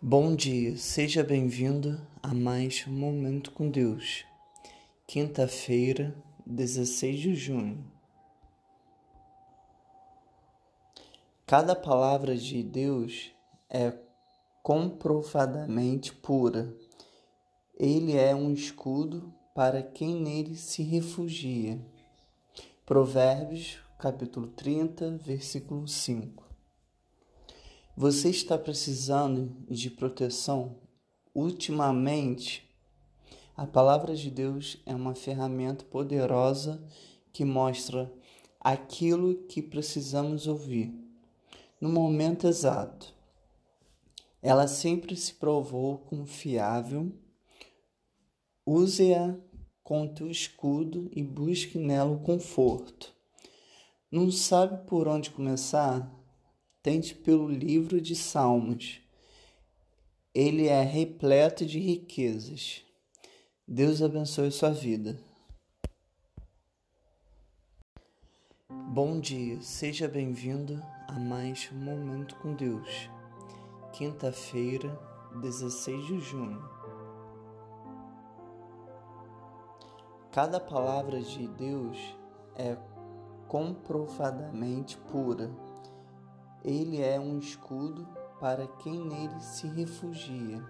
Bom dia, seja bem-vindo a mais um Momento com Deus. Quinta-feira, 16 de junho. Cada palavra de Deus é comprovadamente pura. Ele é um escudo para quem nele se refugia. Provérbios, capítulo 30, versículo 5. Você está precisando de proteção? Ultimamente, a palavra de Deus é uma ferramenta poderosa que mostra aquilo que precisamos ouvir no momento exato. Ela sempre se provou confiável. Use-a com teu escudo e busque nela o conforto. Não sabe por onde começar? Pelo livro de Salmos. Ele é repleto de riquezas. Deus abençoe sua vida. Bom dia, seja bem-vindo a mais um Momento com Deus. Quinta-feira, 16 de junho. Cada palavra de Deus é comprovadamente pura ele é um escudo para quem nele se refugia.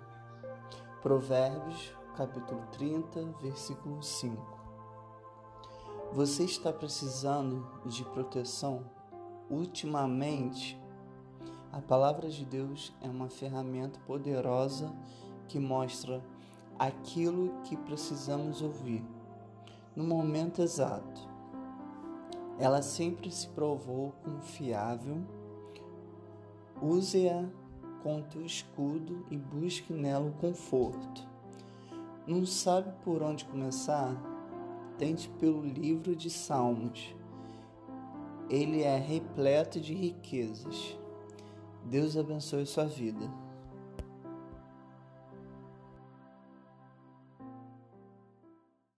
Provérbios, capítulo 30, versículo 5. Você está precisando de proteção? Ultimamente, a palavra de Deus é uma ferramenta poderosa que mostra aquilo que precisamos ouvir no momento exato. Ela sempre se provou confiável Use-a com teu escudo e busque nela o conforto. Não sabe por onde começar? Tente pelo livro de Salmos. Ele é repleto de riquezas. Deus abençoe sua vida.